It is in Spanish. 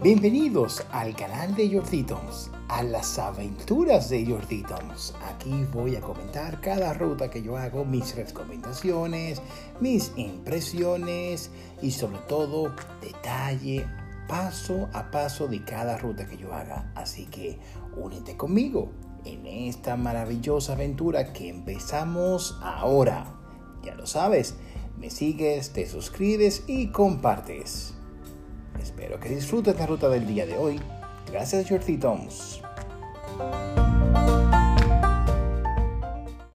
Bienvenidos al canal de Jordi Toms, a las aventuras de Jordi Toms. Aquí voy a comentar cada ruta que yo hago, mis recomendaciones, mis impresiones y sobre todo detalle paso a paso de cada ruta que yo haga. Así que únete conmigo en esta maravillosa aventura que empezamos ahora. Ya lo sabes, me sigues, te suscribes y compartes. Espero que disfrutes la ruta del día de hoy. Gracias, Jordi Toms.